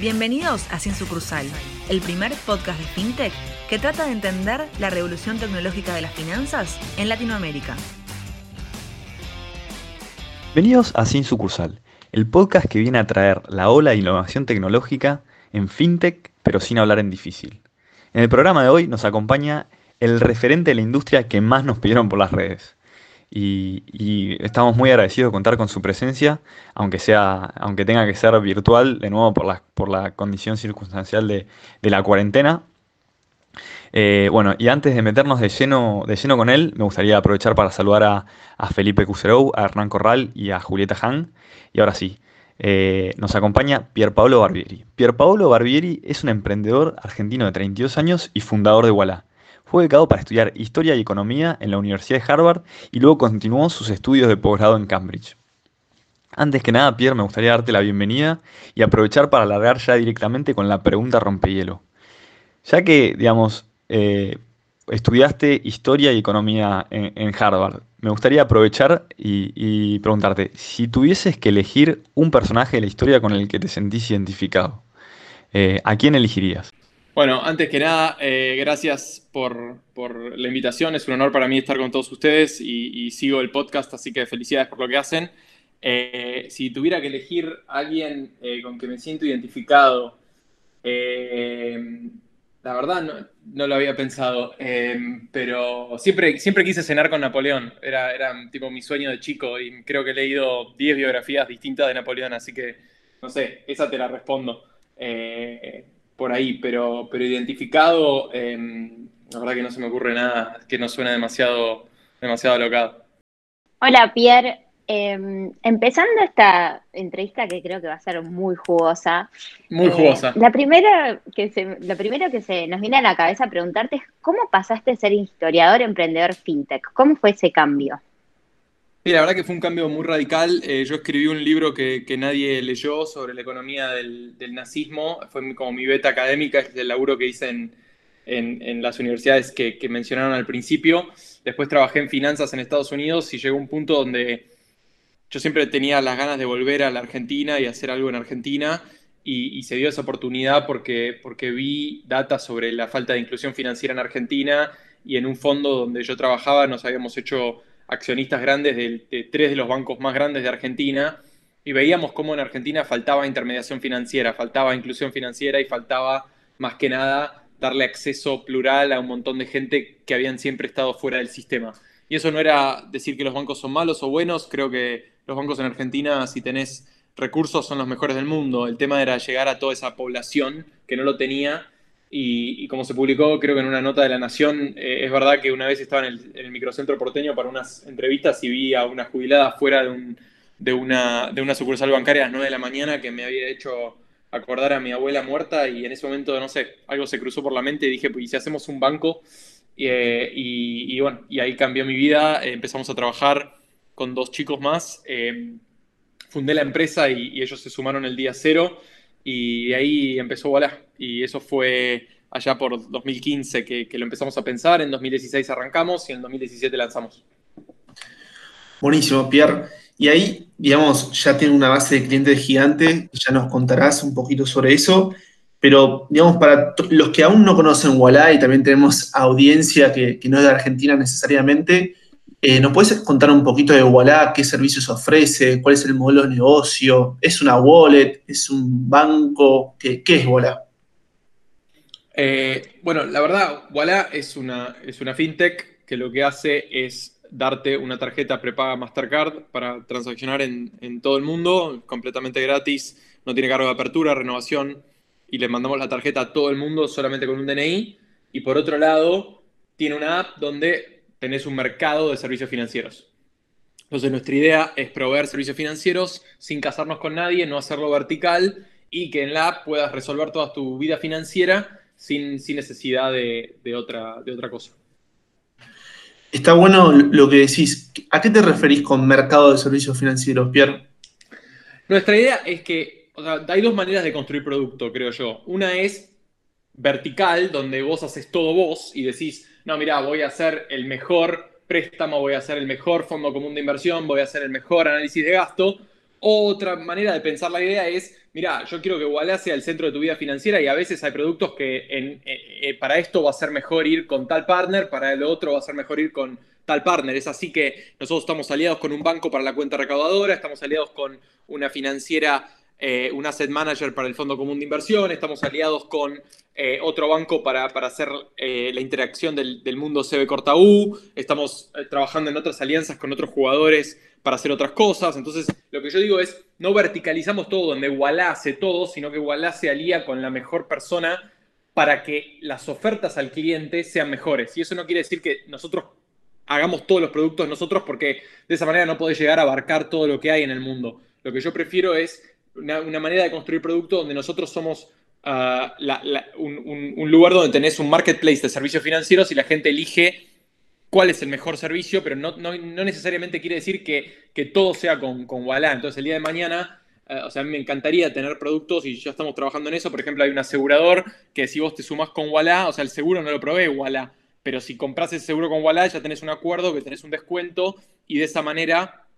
Bienvenidos a Sin Sucursal, el primer podcast de FinTech que trata de entender la revolución tecnológica de las finanzas en Latinoamérica. Bienvenidos a Sin Sucursal, el podcast que viene a traer la ola de innovación tecnológica en FinTech, pero sin hablar en difícil. En el programa de hoy nos acompaña el referente de la industria que más nos pidieron por las redes. Y, estamos muy agradecidos de contar con su presencia, aunque, sea, aunque tenga que ser virtual, de nuevo por la, por la condición circunstancial de, la cuarentena. Eh, bueno, y antes de meternos de lleno, de lleno con él, me gustaría aprovechar para saludar a, Felipe Cuserou, a Hernán Corral y a Julieta Han. Y ahora sí, eh, nos acompaña Pierpaolo Barbieri. Pierpaolo Barbieri es un emprendedor argentino de 32 años y fundador de Walla. Fue becado para estudiar Historia y Economía en la Universidad de Harvard y luego continuó sus estudios de posgrado en Cambridge. Antes que nada, Pierre, me gustaría darte la bienvenida y aprovechar para alargar ya directamente con la pregunta rompehielo. Ya que, digamos, eh, estudiaste Historia y Economía en, Harvard, me gustaría aprovechar y, preguntarte, si tuvieses que elegir un personaje de la historia con el que te sentís identificado, eh, ¿a quién elegirías? Bueno, antes que nada, eh, gracias por, la invitación. Es un honor para mí estar con todos ustedes y, sigo el podcast, así que felicidades por lo que hacen. Eh, si tuviera que elegir a alguien eh, con que me siento identificado, la verdad no, lo había pensado, pero siempre, siempre quise cenar con Napoleón. Era, era tipo mi sueño de chico y creo que he leído 10 biografías distintas de Napoleón, así que no sé, esa te la respondo por ahí, pero, pero identificado, em, la verdad que no se me ocurre nada que no suene demasiado, demasiado alocado. Hola, Pierre. Em, empezando esta entrevista que creo que va a ser muy jugosa. Muy eh, jugosa. La primera que se, lo primero que se nos viene a la cabeza preguntarte es cómo pasaste a ser historiador, emprendedor fintech. ¿Cómo fue ese cambio? Sí, la verdad que fue un cambio muy radical. Eh, yo escribí un libro que, nadie leyó sobre la economía del, nazismo. Fue como mi beta académica, es el laburo que hice en, las universidades que, mencionaron al principio. Después trabajé en finanzas en Estados Unidos y llegó un punto donde yo siempre tenía las ganas de volver a la Argentina y hacer algo en Argentina. Y, se dio esa oportunidad porque, porque vi data sobre la falta de inclusión financiera en Argentina y en un fondo donde yo trabajaba nos habíamos hecho accionistas grandes de, tres de los bancos más grandes de Argentina y veíamos cómo en Argentina faltaba intermediación financiera, faltaba inclusión financiera y faltaba más que nada darle acceso plural a un montón de gente que habían siempre estado fuera del sistema. Y eso no era decir que los bancos son malos o buenos, creo que los bancos en Argentina, si tenés recursos, son los mejores del mundo. El tema era llegar a toda esa población que no lo tenía y, como se publicó, creo que en una nota de La Nación, eh, es verdad que una vez estaba en el, microcentro porteño para unas entrevistas y vi a una jubilada fuera de, una, de una sucursal bancaria a las 9 de la mañana que me había hecho acordar a mi abuela muerta y en ese momento, no sé, algo se cruzó por la mente y dije, pues, ¿y si hacemos un banco? Eh, y, bueno, y ahí cambió mi vida, eh, empezamos a trabajar con dos chicos más, fundé la empresa y, y ellos se sumaron el día cero y ahí empezó Voilà. Y eso fue allá por 2015 que, lo empezamos a pensar, en 2016 arrancamos y en 2017 lanzamos. Buenísimo, Pierre. Y ahí, digamos, ya tiene una base de clientes gigante, ya nos contarás un poquito sobre eso, pero, digamos, para los que aún no conocen Walla y también tenemos audiencia que no es de Argentina necesariamente, eh, ¿Nos puedes contar un poquito de Walla? ¿Qué servicios ofrece? ¿Cuál es el modelo de negocio? ¿Es una wallet? ¿Es un banco? ¿Qué, es Walla? Eh, bueno, la verdad, Walla es una, es una fintech que lo que hace es darte una tarjeta prepaga Mastercard para transaccionar en, en todo el mundo, completamente gratis, no tiene cargo de apertura, renovación, y le mandamos la tarjeta a todo el mundo solamente con un DNI. Y por otro lado, tiene una app donde tenés un mercado de servicios financieros. Entonces nuestra idea es proveer servicios financieros sin casarnos con nadie, no hacerlo vertical y que en la app puedas resolver toda tu vida financiera sin, necesidad de, otra, de otra cosa. Está bueno lo que decís. ¿A qué te referís con mercado de servicios financieros, Pierre? Nuestra idea es que hay dos maneras de construir producto, creo yo. Una es vertical, donde vos haces todo vos y decís, no, mira, voy a hacer el mejor préstamo, voy a hacer el mejor fondo común de inversión, voy a hacer el mejor análisis de gasto, Otra manera de pensar la idea es, mira, yo quiero que Walla sea el centro de tu vida financiera y a veces hay productos que eh, eh, para esto va a ser mejor ir con tal partner, para el otro va a ser mejor ir con tal partner. Es así que nosotros estamos aliados con un banco para la cuenta recaudadora, estamos aliados con una financiera, eh, un asset manager para el Fondo Común de Inversión, estamos aliados con otro banco para, hacer la interacción del, del mundo CB Corta estamos trabajando en otras alianzas con otros jugadores para hacer otras cosas. Entonces, lo que yo digo es, no verticalizamos todo donde Walla hace todo, sino que Walla se alía con la mejor persona para que las ofertas al cliente sean mejores. Y eso no quiere decir que nosotros hagamos todos los productos nosotros, porque de esa manera no podés llegar a abarcar todo lo que hay en el mundo. Lo que yo prefiero es una, manera de construir producto donde nosotros somos ah, un, lugar donde tenés un marketplace de servicios financieros y la gente elige cuál es el mejor servicio, pero no, necesariamente quiere decir que, todo sea con, con Walla. Entonces, el día de mañana, eh, o sea, a mí me encantaría tener productos y ya estamos trabajando en eso. Por ejemplo, hay un asegurador que si vos te sumás con Walla, o sea, el seguro no lo provee Walla, pero si compras ese seguro con Walla, ya tenés un acuerdo, que tenés un descuento y de esa manera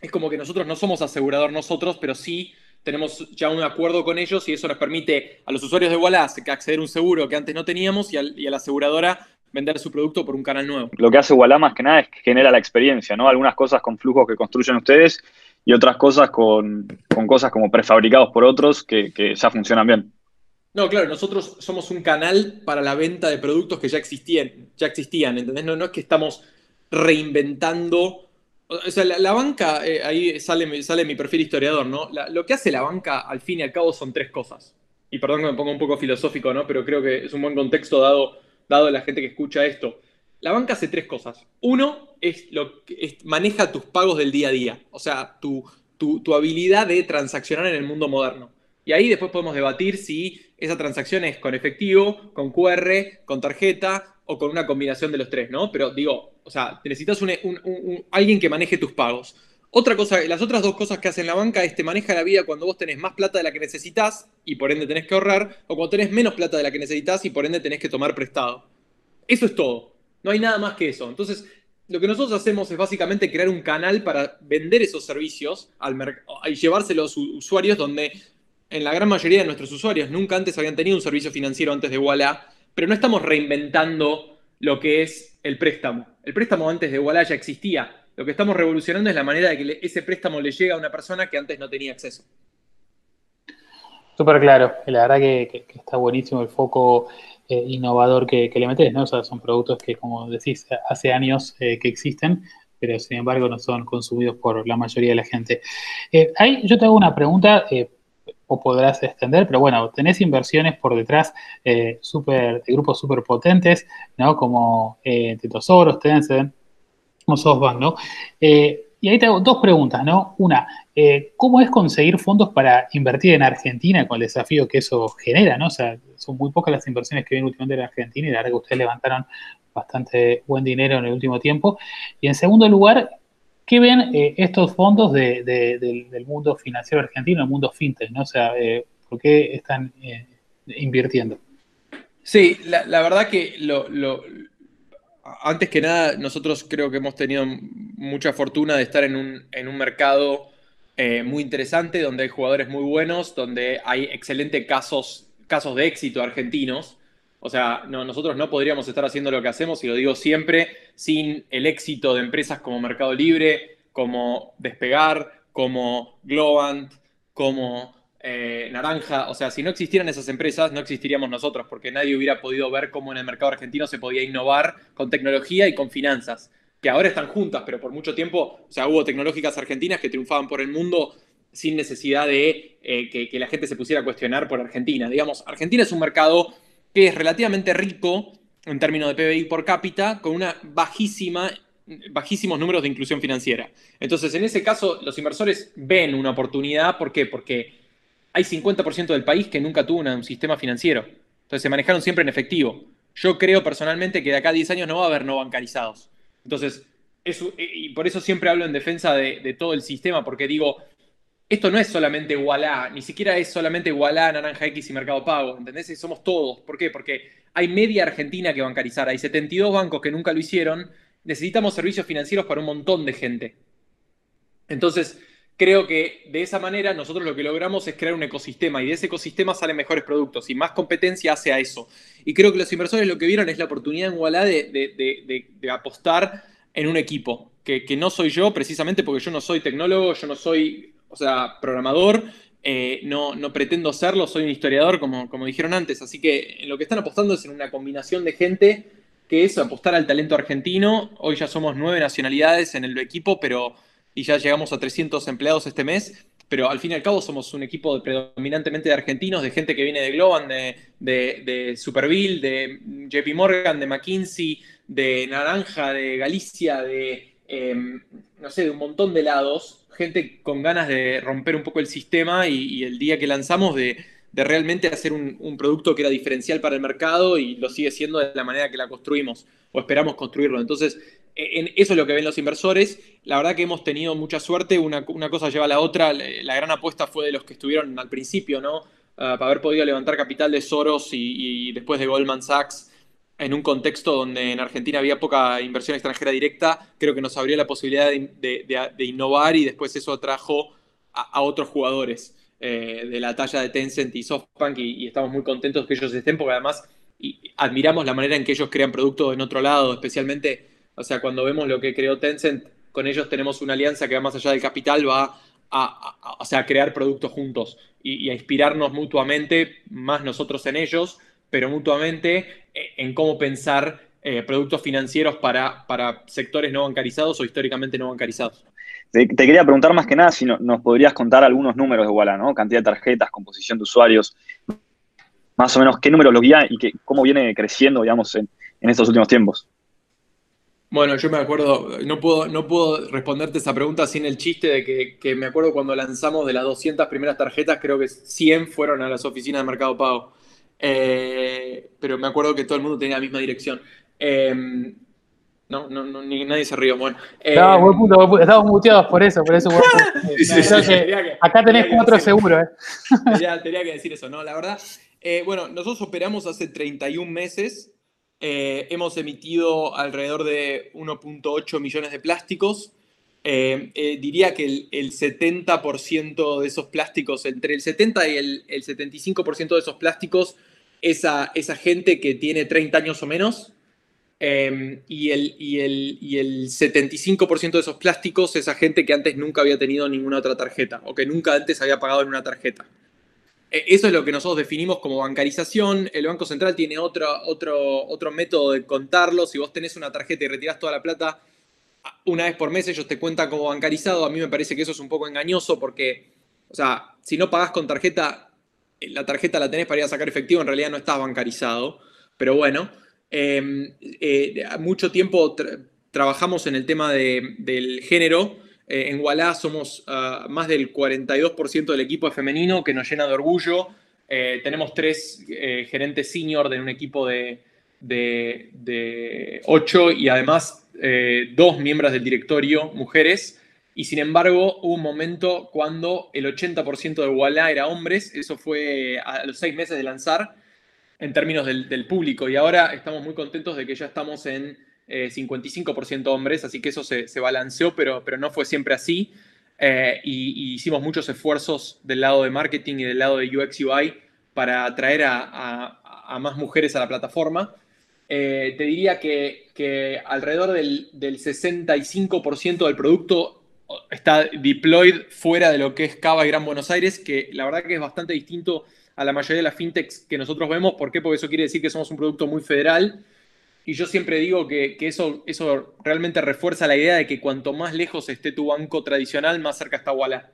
es como que nosotros no somos asegurador nosotros, pero sí tenemos ya un acuerdo con ellos y eso nos permite a los usuarios de Walla acceder a un seguro que antes no teníamos y, y a la aseguradora vender su producto por un canal nuevo. Lo que hace Walla más que nada es que genera la experiencia, ¿no? Algunas cosas con flujos que construyen ustedes y otras cosas con, cosas como prefabricados por otros que, ya funcionan bien. No, claro, nosotros somos un canal para la venta de productos que ya existían, ya existían, ¿entendés? No, no es que estamos reinventando. O sea, la, banca, eh, ahí sale, sale mi perfil historiador, ¿no? lo que hace la banca, al fin y al cabo, son tres cosas. Y perdón que me ponga un poco filosófico, ¿no? Pero creo que es un buen contexto dado dado a la gente que escucha esto. La banca hace tres cosas. Uno es lo que maneja tus pagos del día a día, o sea, tu, tu, habilidad de transaccionar en el mundo moderno. Y ahí después podemos debatir si esa transacción es con efectivo, con QR, con tarjeta o con una combinación de los tres, ¿no? Pero digo, o sea, necesitas alguien que maneje tus pagos. Otra cosa, las otras dos cosas que hace la banca es te maneja la vida cuando vos tenés más plata de la que necesitas y por ende tenés que ahorrar, o cuando tenés menos plata de la que necesitas y por ende tenés que tomar prestado. Eso es todo. No hay nada más que eso. Entonces, lo que nosotros hacemos es básicamente crear un canal para vender esos servicios al y llevárselos a los usuarios donde en la gran mayoría de nuestros usuarios nunca antes habían tenido un servicio financiero antes de Walla, pero no estamos reinventando lo que es el préstamo. El préstamo antes de Walla ya existía lo que estamos revolucionando es la manera de que ese préstamo le llegue a una persona que antes no tenía acceso. Súper claro, la verdad que, está buenísimo el foco eh, innovador que, le metes, son productos que, como decís, hace años eh, que existen, pero sin embargo no son consumidos por la mayoría de la gente. Eh, ahí yo te hago una pregunta, o podrás extender, pero bueno, tenés inversiones por detrás super, de grupos súper potentes, ¿no? Como Tetosoros, Tencent, SoftBank, ¿no? Eh, y ahí te hago dos preguntas, ¿no? Una, eh, ¿cómo es conseguir fondos para invertir en Argentina con el desafío que eso genera, ¿no? O sea, son muy pocas las inversiones que vienen últimamente en Argentina y la verdad que ustedes levantaron bastante buen dinero en el último tiempo. Y en segundo lugar, ¿qué ven eh, estos fondos del, mundo financiero argentino, el mundo fintech, ¿no? O sea, ¿por qué están invirtiendo? Sí, la, verdad que lo, antes que nada, nosotros creo que hemos tenido mucha fortuna de estar en un, mercado eh, muy interesante, donde hay jugadores muy buenos, donde hay excelentes casos, casos de éxito argentinos. O sea, nosotros no podríamos estar haciendo lo que hacemos, y lo digo siempre, sin el éxito de empresas como Mercado Libre, como Despegar, como Globant, como eh, naranja, o sea, si no existieran esas empresas, no existiríamos nosotros, porque nadie hubiera podido ver cómo en el mercado argentino se podía innovar con tecnología y con finanzas, que ahora están juntas, pero por mucho tiempo, o sea, hubo tecnológicas argentinas que triunfaban por el mundo sin necesidad de eh, que, la gente se pusiera a cuestionar por Argentina. Digamos, Argentina es un mercado que es relativamente rico en términos de PBI por cápita, con una bajísima bajísimos números de inclusión financiera. Entonces, en ese caso, los inversores ven una oportunidad. ¿Por qué? Porque hay 50% del país que nunca tuvo un sistema financiero. Entonces se manejaron siempre en efectivo. Yo creo personalmente que de acá a 10 años no va a haber no bancarizados. Entonces, eso, y por eso siempre hablo en defensa de, todo el sistema, porque digo, esto no es solamente Walla, ni siquiera es solamente Walla, Naranja X y Mercado Pago, ¿entendés? Somos todos. ¿Por qué? Porque hay media Argentina que bancarizar, hay 72 bancos que nunca lo hicieron, necesitamos servicios financieros para un montón de gente. Entonces, creo que de esa manera nosotros lo que logramos es crear un ecosistema y de ese ecosistema salen mejores productos y más competencia hace a eso. Y creo que los inversores lo que vieron es la oportunidad en Walla de, apostar en un equipo, que, no soy yo precisamente porque yo no soy tecnólogo, yo no soy, o sea, programador, eh, no, no, pretendo serlo, soy un historiador, como, como dijeron antes. Así que lo que están apostando es en una combinación de gente que es apostar al talento argentino. Hoy ya somos nueve nacionalidades en el equipo, pero y ya llegamos a 300 empleados este mes, pero al fin y al cabo somos un equipo predominantemente de argentinos, de gente que viene de Globan, de, de, de Superville, de JP Morgan, de McKinsey, de Naranja, de Galicia, de, em, no sé, de un montón de lados, gente con ganas de romper un poco el sistema y, el día que lanzamos de, realmente hacer un, producto que era diferencial para el mercado y lo sigue siendo de la manera que la construimos o esperamos construirlo. Entonces, eso es lo que ven los inversores. La verdad que hemos tenido mucha suerte, una, cosa lleva a la otra. La gran apuesta fue de los que estuvieron al principio, ¿no? Ah, para haber podido levantar capital de Soros y, después de Goldman Sachs en un contexto donde en Argentina había poca inversión extranjera directa, creo que nos abrió la posibilidad de, innovar y después eso atrajo a, otros jugadores eh, de la talla de Tencent y SoftBank y, estamos muy contentos que ellos estén porque además admiramos la manera en que ellos crean productos en otro lado, especialmente o sea, cuando vemos lo que creó Tencent, con ellos tenemos una alianza que va más allá del capital, va a, crear productos juntos y, a inspirarnos mutuamente, más nosotros en ellos, pero mutuamente en cómo pensar eh, productos financieros para, para sectores no bancarizados o históricamente no bancarizados. Te, quería preguntar más que nada si nos podrías contar algunos números de Walla, ¿no? Cantidad de tarjetas, composición de usuarios, más o menos qué números lo guía y que, cómo viene creciendo, digamos, en estos últimos tiempos. Bueno, yo me acuerdo, no puedo, no puedo responderte esa pregunta sin el chiste de que, me acuerdo cuando lanzamos de las 200 primeras tarjetas, creo que 100 fueron a las oficinas de Mercado Pago. Eh, pero me acuerdo que todo el mundo tenía la misma dirección. Em, no, no, no, ni nadie se rió. Bueno, buen punto, estamos muteados por eso, por eso. acá tenés cuatro seguro. ¿eh? tenía, que decir eso, ¿no? La verdad, eh, bueno, nosotros operamos hace 31 meses. Eh, hemos emitido alrededor de 1.8 millones de plásticos. Eh, eh, diría que el, 70% de esos plásticos, entre el 70 y el, 75% de esos plásticos, es a, esa gente que tiene 30 años o menos. y, el, y, el, y el 75% de esos plásticos es a gente que antes nunca había tenido ninguna otra tarjeta o que nunca antes había pagado en una tarjeta. E, eso es lo que nosotros definimos como bancarización. El Banco Central tiene otro, otro, otro método de contarlo. Si vos tenés una tarjeta y retirás toda la plata una vez por mes, ellos te cuentan como bancarizado. A mí me parece que eso es un poco engañoso porque, o sea, si no pagás con tarjeta, la tarjeta la tenés para ir a sacar efectivo, en realidad no estás bancarizado. Pero bueno, em, eh, mucho tiempo trabajamos en el tema del género eh, en Wallah somos ah, más del 42% del equipo femenino, que nos llena de orgullo. Eh, tenemos tres eh, gerentes senior de un equipo de, de, ocho y además dos miembros del directorio, mujeres. Y sin embargo, hubo un momento cuando el 80% de Wallah era hombres. Eso fue a los seis meses de lanzar en términos del, del público. Y ahora estamos muy contentos de que ya estamos en 55% eh, hombres, así que eso se, balanceó, pero, pero, no fue siempre así. Eh, y, hicimos muchos esfuerzos del lado de marketing y del lado de UX UI para atraer a, más mujeres a la plataforma. Eh, te diría que, alrededor del, del 65% del producto está deployed fuera de lo que es Cava y Gran Buenos Aires, que la verdad que es bastante distinto a la mayoría de las fintechs que nosotros vemos. ¿Por qué? Porque eso quiere decir que somos un producto muy federal y yo siempre digo que, eso, eso realmente refuerza la idea de que cuanto más lejos esté tu banco tradicional, más cerca está Walla.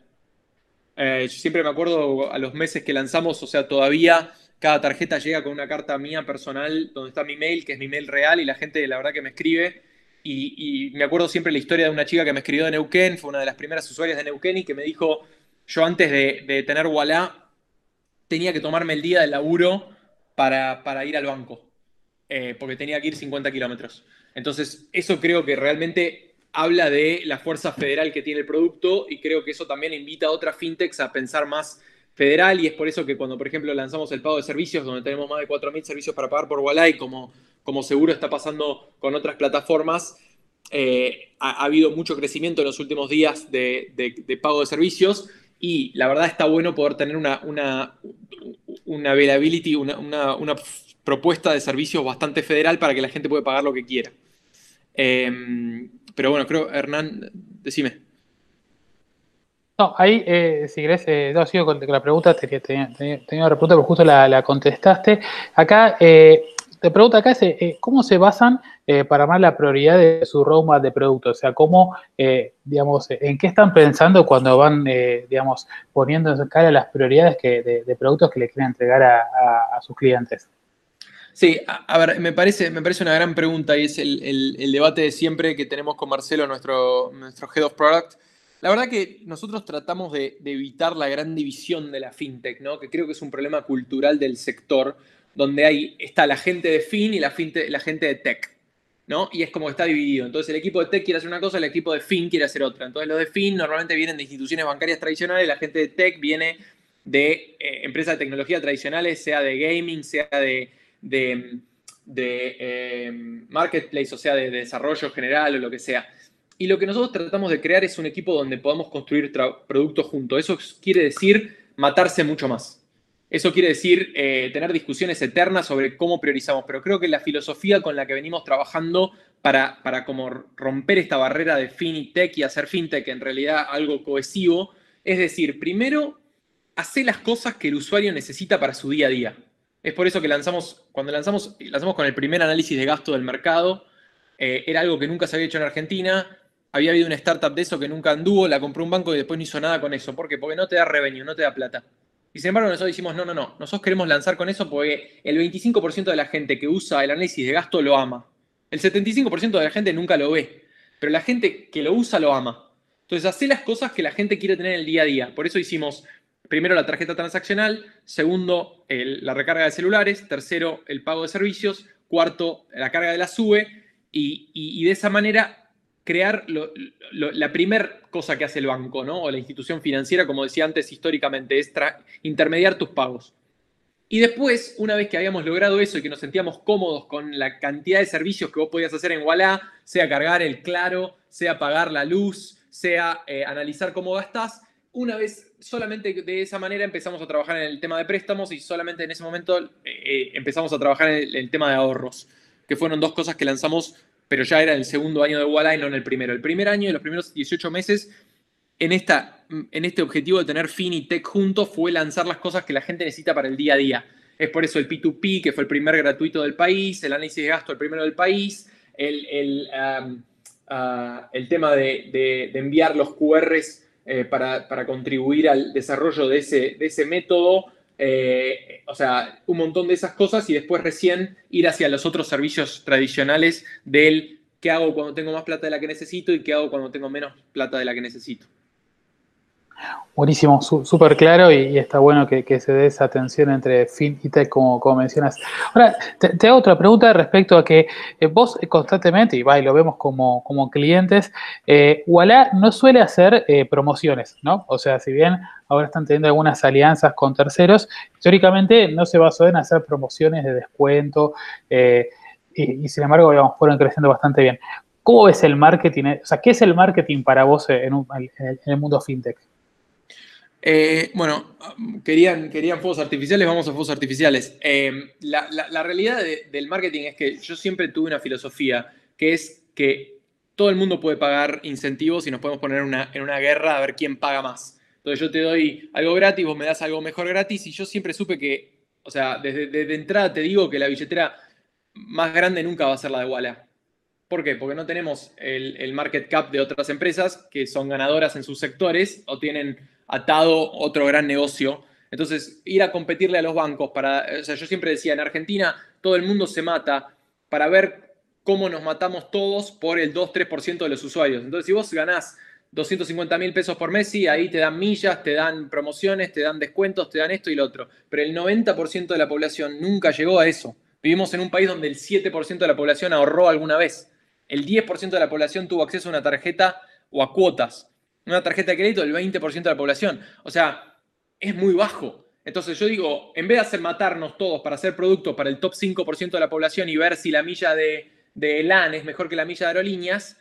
Eh, yo siempre me acuerdo a los meses que lanzamos, o sea, todavía cada tarjeta llega con una carta mía personal donde está mi mail, que es mi mail real, y la gente la verdad que me escribe. Y, me acuerdo siempre la historia de una chica que me escribió de Neuquén, fue una de las primeras usuarias de Neuquén y que me dijo, yo antes de, tener Walla tenía que tomarme el día del laburo para, ir al banco. Eh, porque tenía que ir 50 kilómetros. Entonces, eso creo que realmente habla de la fuerza federal que tiene el producto y creo que eso también invita a otras fintechs a pensar más federal y es por eso que cuando, por ejemplo, lanzamos el pago de servicios, donde tenemos más de 4.000 servicios para pagar por Walai, como, como seguro está pasando con otras plataformas, eh, ha, habido mucho crecimiento en los últimos días de, pago de servicios y la verdad está bueno poder tener una, una, una availability, una, propuesta de servicios bastante federal para que la gente pueda pagar lo que quiera. Em, pero bueno, creo, Hernán, decime. No, ahí, eh, si querés, eh, no, sigo con la pregunta, tenía, tenía, una pregunta, pero justo la, contestaste. Acá, eh, te pregunto acá, eh, ¿cómo se basan para armar la prioridad de su roadmap de producto? O sea, ¿cómo, digamos, en qué están pensando cuando van, digamos, poniendo en cara las prioridades que, de, productos que le quieren entregar a, sus clientes? Sí, a, ver, me parece, me parece una gran pregunta y es el, debate de siempre que tenemos con Marcelo, nuestro, nuestro Head of Product, la verdad que nosotros tratamos de, evitar la gran división de la fintech, ¿no? que creo que es un problema cultural del sector, donde hay, está la gente de fin y la, la gente de tech. ¿no? Y es como que está dividido. Entonces el equipo de tech quiere hacer una cosa, el equipo de fin quiere hacer otra. Entonces los de fin normalmente vienen de instituciones bancarias tradicionales, la gente de tech viene de eh, empresas de tecnología tradicionales, sea de gaming, sea de, de, eh, marketplace, o sea, de, desarrollo general o lo que sea. Y lo que nosotros tratamos de crear es un equipo donde podamos construir productos juntos. Eso quiere decir matarse mucho más. Eso quiere decir eh, tener discusiones eternas sobre cómo priorizamos. Pero creo que la filosofía con la que venimos trabajando para, para como romper esta barrera de fintech y hacer fintech en realidad algo cohesivo, es decir, primero, hacer las cosas que el usuario necesita para su día a día. Es por eso que lanzamos, cuando lanzamos, lanzamos con el primer análisis de gasto del mercado, eh, era algo que nunca se había hecho en Argentina, había habido una startup de eso que nunca anduvo, la compró un banco y después no hizo nada con eso. ¿Por qué? Porque no te da revenue, no te da plata. Y sin embargo, nosotros decimos, no, no, no, nosotros queremos lanzar con eso porque el 25% de la gente que usa el análisis de gasto lo ama. El 75% de la gente nunca lo ve, pero la gente que lo usa lo ama. Entonces, hace las cosas que la gente quiere tener en el día a día. Por eso hicimos primero la tarjeta transaccional, segundo la recarga de celulares, tercero el pago de servicios, cuarto la carga de la SUBE y de esa manera crear la primera cosa que hace el banco, ¿no? O la institución financiera, como decía antes históricamente, es intermediar tus pagos. Y después, una vez que habíamos logrado eso y que nos sentíamos cómodos con la cantidad de servicios que vos podías hacer en Walla, sea cargar el claro, sea pagar la luz, sea eh, analizar cómo gastás, una vez solamente de esa manera empezamos a trabajar en el tema de préstamos y solamente en ese momento eh, eh, empezamos a trabajar en el, tema de ahorros, que fueron dos cosas que lanzamos pero ya era el segundo año de Walla y no en el primero. El primer año y los primeros 18 meses en, esta, en este objetivo de tener Fin y Tech juntos fue lanzar las cosas que la gente necesita para el día a día. Es por eso el P2P, que fue el primer gratuito del país, el análisis de gasto, el primero del país, el, el, um, uh, tema de, enviar los QRs eh, para, para, contribuir al desarrollo de ese, de ese método, eh, o sea, un montón de esas cosas y después recién ir hacia los otros servicios tradicionales del qué hago cuando tengo más plata de la que necesito y qué hago cuando tengo menos plata de la que necesito. Buenísimo, súper claro y, está bueno que, se dé esa atención entre fin y tech, como, mencionas. Ahora, te, hago otra pregunta respecto a que eh, vos constantemente, y, va, y lo vemos como, clientes, eh, Walla no suele hacer eh, promociones, ¿no? O sea, si bien ahora están teniendo algunas alianzas con terceros, históricamente no se basó en hacer promociones de descuento y, sin embargo, digamos, fueron creciendo bastante bien. ¿Cómo ves el marketing? O sea, ¿qué es el marketing para vos en, en el mundo fintech? Eh, bueno, querían, querían fuegos artificiales, vamos a fuegos artificiales. Eh, la, realidad del marketing es que yo siempre tuve una filosofía, que es que todo el mundo puede pagar incentivos y nos podemos poner en una guerra a ver quién paga más. Entonces yo te doy algo gratis, vos me das algo mejor gratis y yo siempre supe que, o sea, desde, entrada te digo que la billetera más grande nunca va a ser la de Walla. ¿Por qué? Porque no tenemos el market cap de otras empresas que son ganadoras en sus sectores o tienen atado otro gran negocio. Entonces, ir a competirle a los bancos para, o sea, yo siempre decía, en Argentina todo el mundo se mata para ver cómo nos matamos todos por el 2-3% de los usuarios. Entonces, si vos ganás 250 mil pesos por mes, sí, ahí te dan millas, te dan promociones, te dan descuentos, te dan esto y lo otro. Pero el 90% de la población nunca llegó a eso. Vivimos en un país donde el 7% de la población ahorró alguna vez. El 10% de la población tuvo acceso a una tarjeta o a cuotas una tarjeta de crédito del 20% de la población. O sea, es muy bajo. Entonces yo digo, en vez de hacer matarnos todos para hacer productos para el top 5% de la población y ver si la milla de, de LAN es mejor que la milla de aerolíneas,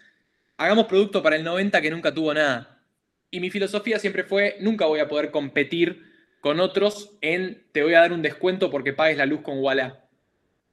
hagamos producto para el 90 que nunca tuvo nada. Y mi filosofía siempre fue, nunca voy a poder competir con otros en te voy a dar un descuento porque pagues la luz con Walla.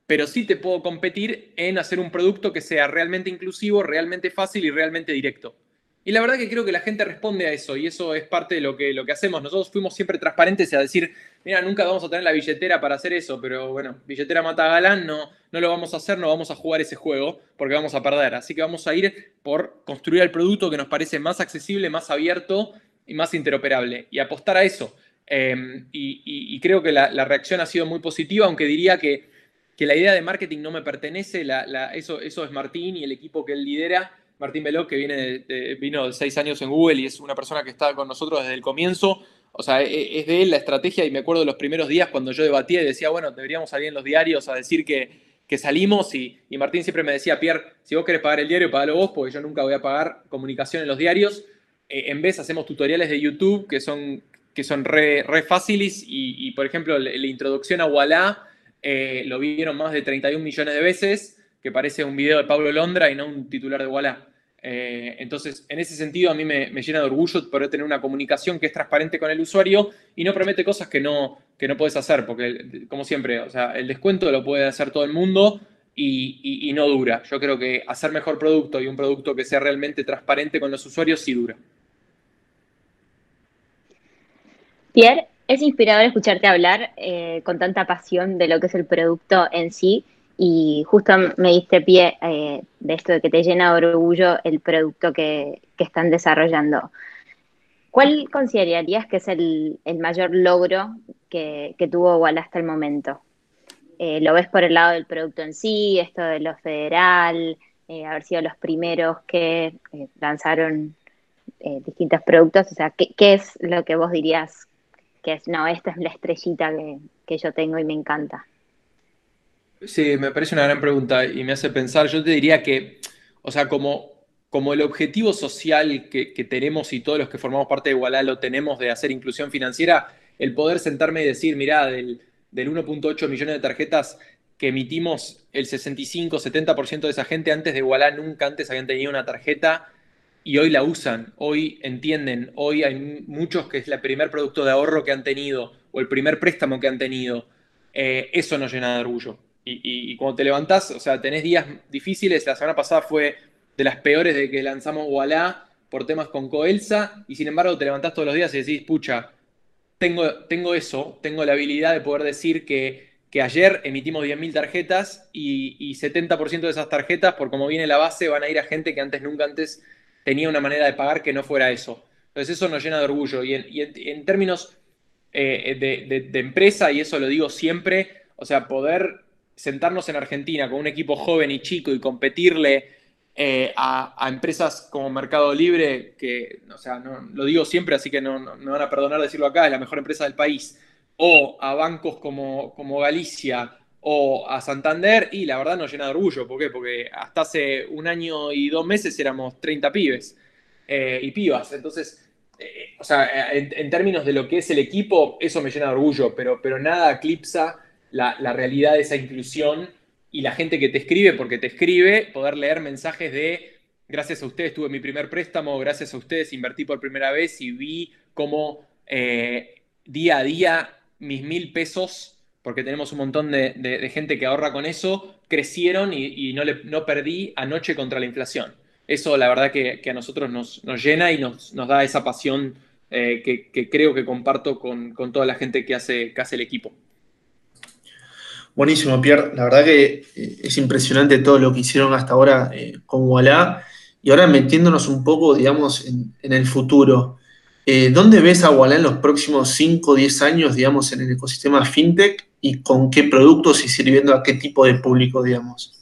Pero sí te puedo competir en hacer un producto que sea realmente inclusivo, realmente fácil y realmente directo. Y la verdad que creo que la gente responde a eso y eso es parte de lo que, lo que hacemos. Nosotros fuimos siempre transparentes a decir, mira, nunca vamos a tener la billetera para hacer eso, pero bueno, billetera mata galán, no, no lo vamos a hacer, no vamos a jugar ese juego porque vamos a perder. Así que vamos a ir por construir el producto que nos parece más accesible, más abierto y más interoperable y apostar a eso. Em, y, creo que la, reacción ha sido muy positiva, aunque diría que, que la idea de marketing no me pertenece, eso, eso es Martín y el equipo que él lidera Martín Veloc, que viene de, vino seis años en Google y es una persona que está con nosotros desde el comienzo. O sea, e, es de él la estrategia y me acuerdo de los primeros días cuando yo debatía y decía, bueno, deberíamos salir en los diarios a decir que, que salimos y, Martín siempre me decía, Pierre, si vos querés pagar el diario, pagalo vos, porque yo nunca voy a pagar comunicación en los diarios. Eh, en vez hacemos tutoriales de YouTube que son, que son re, re fáciles y, por ejemplo, la, introducción a Walla eh, lo vieron más de 31 millones de veces, que parece un video de Pablo Londra y no un titular de Walla. Eh, entonces, en ese sentido, a mí me, llena de orgullo poder tener una comunicación que es transparente con el usuario y no promete cosas que no, que no puedes hacer, porque, como siempre, o sea, el descuento lo puede hacer todo el mundo y, no dura. Yo creo que hacer mejor producto y un producto que sea realmente transparente con los usuarios sí dura. Pierre, es inspirador escucharte hablar eh, con tanta pasión de lo que es el producto en sí y justo me diste pie eh, de esto de que te llena de orgullo el producto que, están desarrollando. ¿Cuál considerarías que es el, mayor logro que, tuvo Walla hasta el momento? Eh, ¿Lo ves por el lado del producto en sí, esto de lo federal, eh, haber sido los primeros que lanzaron distintos productos? O sea, ¿qué, es lo que vos dirías que es, no, esta es la estrellita que yo tengo y me encanta? Sí, me parece una gran pregunta y me hace pensar, yo te diría que, o sea, como, como el objetivo social que, tenemos y todos los que formamos parte de Igualá lo tenemos de hacer inclusión financiera, el poder sentarme y decir, mira, del, 1.8 millones de tarjetas que emitimos, el 65-70% de esa gente antes de Igualá nunca antes habían tenido una tarjeta y hoy la usan, hoy entienden, hoy hay muchos que es el primer producto de ahorro que han tenido o el primer préstamo que han tenido. Eh, eso nos llena de orgullo y, cuando te levantás, o sea, tenés días difíciles. La semana pasada fue de las peores de que lanzamos Wallah por temas con Coelsa, y sin embargo te levantás todos los días y decís, pucha, tengo, tengo eso, tengo la habilidad de poder decir que, que ayer emitimos 10.000 tarjetas y, 70% de esas tarjetas, por como viene la base, van a ir a gente que antes nunca antes tenía una manera de pagar que no fuera eso. Entonces eso nos llena de orgullo. Y en, términos eh, de empresa, y eso lo digo siempre, o sea, poder sentarnos en Argentina con un equipo joven y chico y competirle eh, a, empresas como Mercado Libre, que, o sea, no, lo digo siempre, así que no, me van a perdonar decirlo acá, es la mejor empresa del país, o a bancos como, como Galicia o a Santander, y la verdad nos llena de orgullo. ¿Por qué? Porque hasta hace un año y dos meses éramos 30 pibes eh, y pibas. Entonces, eh, o sea, en, términos de lo que es el equipo, eso me llena de orgullo, pero, pero nada eclipsa la, realidad de esa inclusión y la gente que te escribe, porque te escribe, poder leer mensajes de, gracias a ustedes tuve mi primer préstamo, gracias a ustedes invertí por primera vez y vi cómo eh, día a día mis mil pesos, porque tenemos un montón de, gente que ahorra con eso, crecieron y, no, perdí anoche contra la inflación. Eso la verdad que, a nosotros nos, llena y nos, da esa pasión eh, que, creo que comparto con, toda la gente que hace, que hace el equipo. Buenísimo, Pierre. La verdad que eh, es impresionante todo lo que hicieron hasta ahora eh, con Walla. Y ahora metiéndonos un poco, digamos, en, el futuro. Eh, ¿Dónde ves a Walla en los próximos 5 o 10 años, digamos, en el ecosistema fintech? ¿Y con qué productos y sirviendo a qué tipo de público, digamos?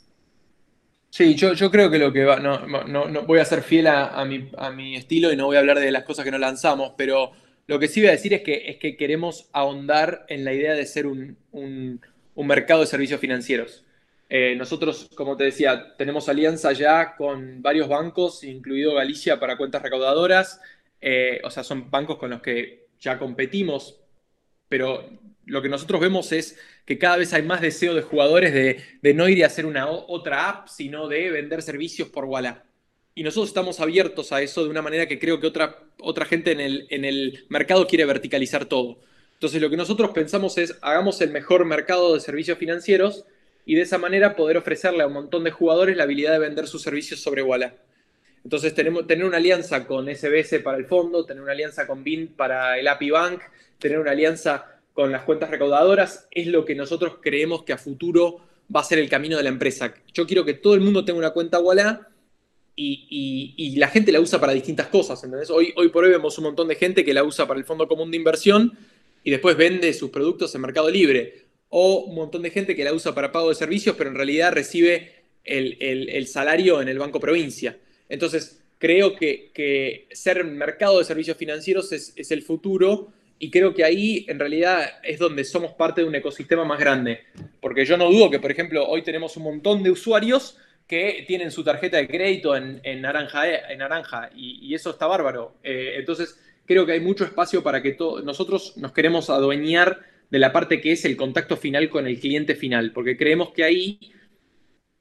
Sí, yo, creo que lo que va, no, no, voy a ser fiel a, mi, estilo y no voy a hablar de las cosas que no lanzamos, pero lo que sí voy a decir es que, es que queremos ahondar en la idea de ser un mercado de servicios financieros. Eh, nosotros, como te decía, tenemos alianza ya con varios bancos, incluido Galicia para cuentas recaudadoras. Eh, o sea, son bancos con los que ya competimos, pero lo que nosotros vemos es que cada vez hay más deseo de jugadores de, no ir a hacer una otra app, sino de vender servicios por Walla. y nosotros estamos abiertos a eso de una manera que creo que otra, otra gente en el, en el mercado quiere verticalizar todo. Entonces lo que nosotros pensamos es, hagamos el mejor mercado de servicios financieros y de esa manera poder ofrecerle a un montón de jugadores la habilidad de vender sus servicios sobre Walla. Entonces tenemos, tener una alianza con SBS para el fondo, tener una alianza con BIN para el API Bank, tener una alianza con las cuentas recaudadoras, es lo que nosotros creemos que a futuro va a ser el camino de la empresa. Yo quiero que todo el mundo tenga una cuenta Walla y, la gente la usa para distintas cosas. Hoy, hoy por hoy vemos un montón de gente que la usa para el fondo común de inversión y después vende sus productos en Mercado Libre. O un montón de gente que la usa para pago de servicios, pero en realidad recibe el, salario en el Banco Provincia. Entonces, creo que, ser mercado de servicios financieros es, es el futuro y creo que ahí en realidad es donde somos parte de un ecosistema más grande. Porque yo no dudo que, por ejemplo, hoy tenemos un montón de usuarios que tienen su tarjeta de crédito en, naranja, en naranja y, eso está bárbaro. Eh, entonces, creo que hay mucho espacio para que nosotros nos queremos adueñar de la parte que es el contacto final con el cliente final, porque creemos que ahí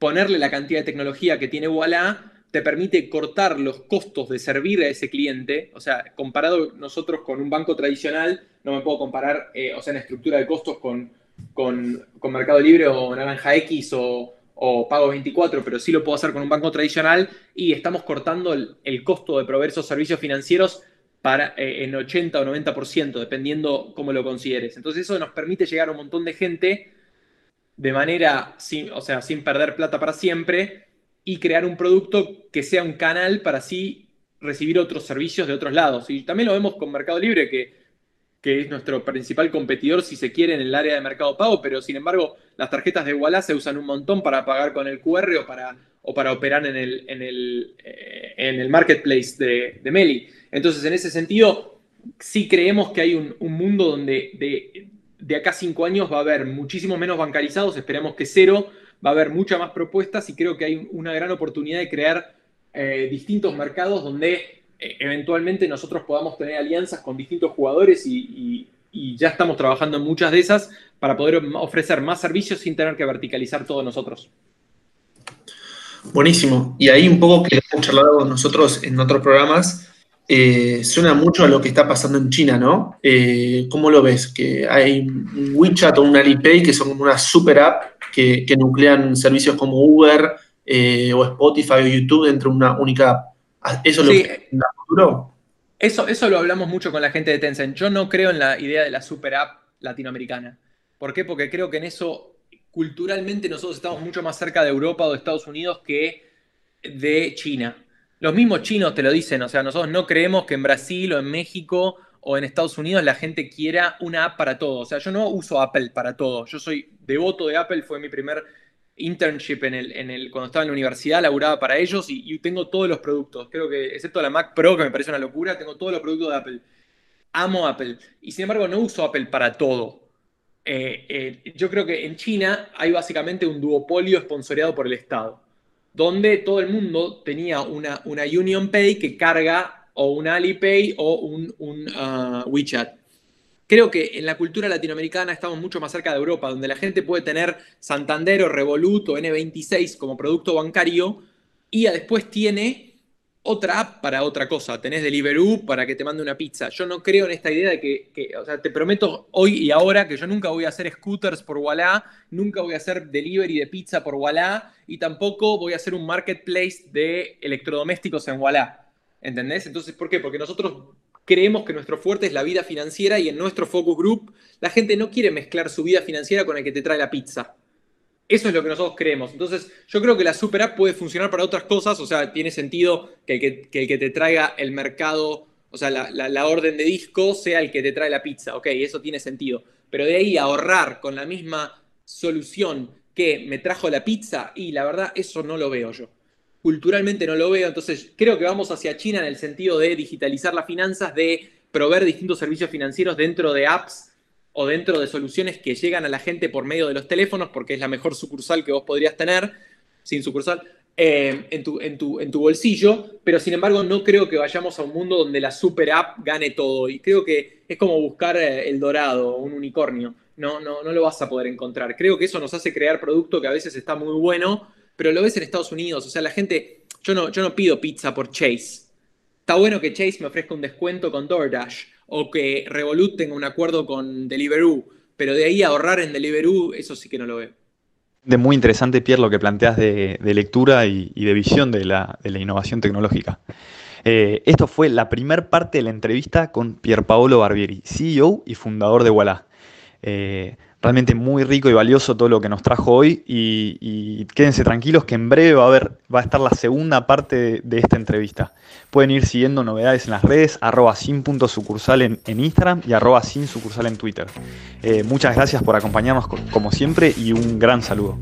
ponerle la cantidad de tecnología que tiene Walla te permite cortar los costos de servir a ese cliente. O sea, comparado nosotros con un banco tradicional, no me puedo comparar, eh, o sea, en estructura de costos con, con, con Mercado Libre o Naranja X o, o pago 24, pero sí lo puedo hacer con un banco tradicional y estamos cortando el, costo de proveer esos servicios financieros eh, en 80 o 90%, dependiendo cómo lo consideres. Entonces eso nos permite llegar a un montón de gente de manera, sin, o sea, sin perder plata para siempre y crear un producto que sea un canal para así recibir otros servicios de otros lados. Y también lo vemos con Mercado Libre, que que es nuestro principal competidor, si se quiere, en el área de mercado pago, pero sin embargo, las tarjetas de Walla se usan un montón para pagar con el QR o para, o para operar en el, en el, eh, en el marketplace de, Meli. Entonces, en ese sentido, sí creemos que hay un, mundo donde de, acá a cinco años va a haber muchísimo menos bancarizados, esperemos que cero, va a haber muchas más propuestas y creo que hay una gran oportunidad de crear eh, distintos mercados donde e, eventualmente nosotros podamos tener alianzas con distintos jugadores y, ya estamos trabajando en muchas de esas para poder ofrecer más servicios sin tener que verticalizar todos nosotros. Buenísimo. Y ahí un poco que hemos charlado nosotros en otros programas, eh, suena mucho a lo que está pasando en China, ¿no? Eh, ¿Cómo lo ves? Que hay un WeChat o un Alipay que son como una super app que, nuclean servicios como Uber eh, o Spotify o YouTube dentro de una única app. Ah, ¿Eso lo futuro? Eso, eso lo hablamos mucho con la gente de Tencent. Yo no creo en la idea de la super app latinoamericana. ¿Por qué? Porque creo que en eso culturalmente nosotros estamos mucho más cerca de Europa o de Estados Unidos que de China. Los mismos chinos te lo dicen, o sea, nosotros no creemos que en Brasil o en México o en Estados Unidos la gente quiera una app para todo. O sea, yo no uso Apple para todo. Yo soy devoto de Apple, fue mi primer internship en el, cuando estaba en la universidad, laburaba para ellos y, tengo todos los productos. Creo que, excepto la Mac Pro, que me parece una locura, tengo todos los productos de Apple. Amo Apple. Y sin embargo, no uso Apple para todo. Eh, eh, yo creo que en China hay básicamente un duopolio esponsoreado por el Estado, donde todo el mundo tenía una, una Union Pay que carga o un Alipay o un, uh, WeChat. Creo que en la cultura latinoamericana estamos mucho más cerca de Europa, donde la gente puede tener Santander o Revolut o N26 como producto bancario y después tiene otra app para otra cosa. Tenés Deliveroo para que te mande una pizza. Yo no creo en esta idea de que, o sea, te prometo hoy y ahora que yo nunca voy a hacer scooters por Walla, nunca voy a hacer delivery de pizza por Walla y tampoco voy a hacer un marketplace de electrodomésticos en Walla. ¿Entendés? Entonces, ¿por qué? Porque nosotros creemos que nuestro fuerte es la vida financiera y en nuestro focus group la gente no quiere mezclar su vida financiera con el que te trae la pizza. Eso es lo que nosotros creemos. Entonces, yo creo que la super app puede funcionar para otras cosas, o sea, tiene sentido que el que, te traiga el mercado, o sea, la, orden de disco sea el que te trae la pizza. Ok, eso tiene sentido. Pero de ahí ahorrar con la misma solución que me trajo la pizza, y la verdad, eso no lo veo yo culturalmente no lo veo, entonces creo que vamos hacia China en el sentido de digitalizar las finanzas, de proveer distintos servicios financieros dentro de apps o dentro de soluciones que llegan a la gente por medio de los teléfonos, porque es la mejor sucursal que vos podrías tener, sin sucursal, eh, en, tu, en, tu, en tu bolsillo, pero sin embargo no creo que vayamos a un mundo donde la super app gane todo, y creo que es como buscar eh, el dorado, un unicornio, no, no, no lo vas a poder encontrar. Creo que eso nos hace crear producto que a veces está muy bueno, pero lo ves en Estados Unidos, o sea, la gente, yo no, yo no pido pizza por Chase. Está bueno que Chase me ofrezca un descuento con DoorDash o que Revolut tenga un acuerdo con Deliveroo, pero de ahí ahorrar en Deliveroo, eso sí que no lo veo. De muy interesante, Pierre, lo que planteas de, lectura y, de visión de la, innovación tecnológica. Eh, esto fue la primera parte de la entrevista con Pierpaolo Barbieri, CEO y fundador de Walla. Eh, realmente muy rico y valioso todo lo que nos trajo hoy y, quédense tranquilos que en breve va a, va a estar la segunda parte de, esta entrevista. Pueden ir siguiendo novedades en las redes, arroba sin.sucursal en, en Instagram y arroba sin sucursal en Twitter. Eh, muchas gracias por acompañarnos como siempre y un gran saludo.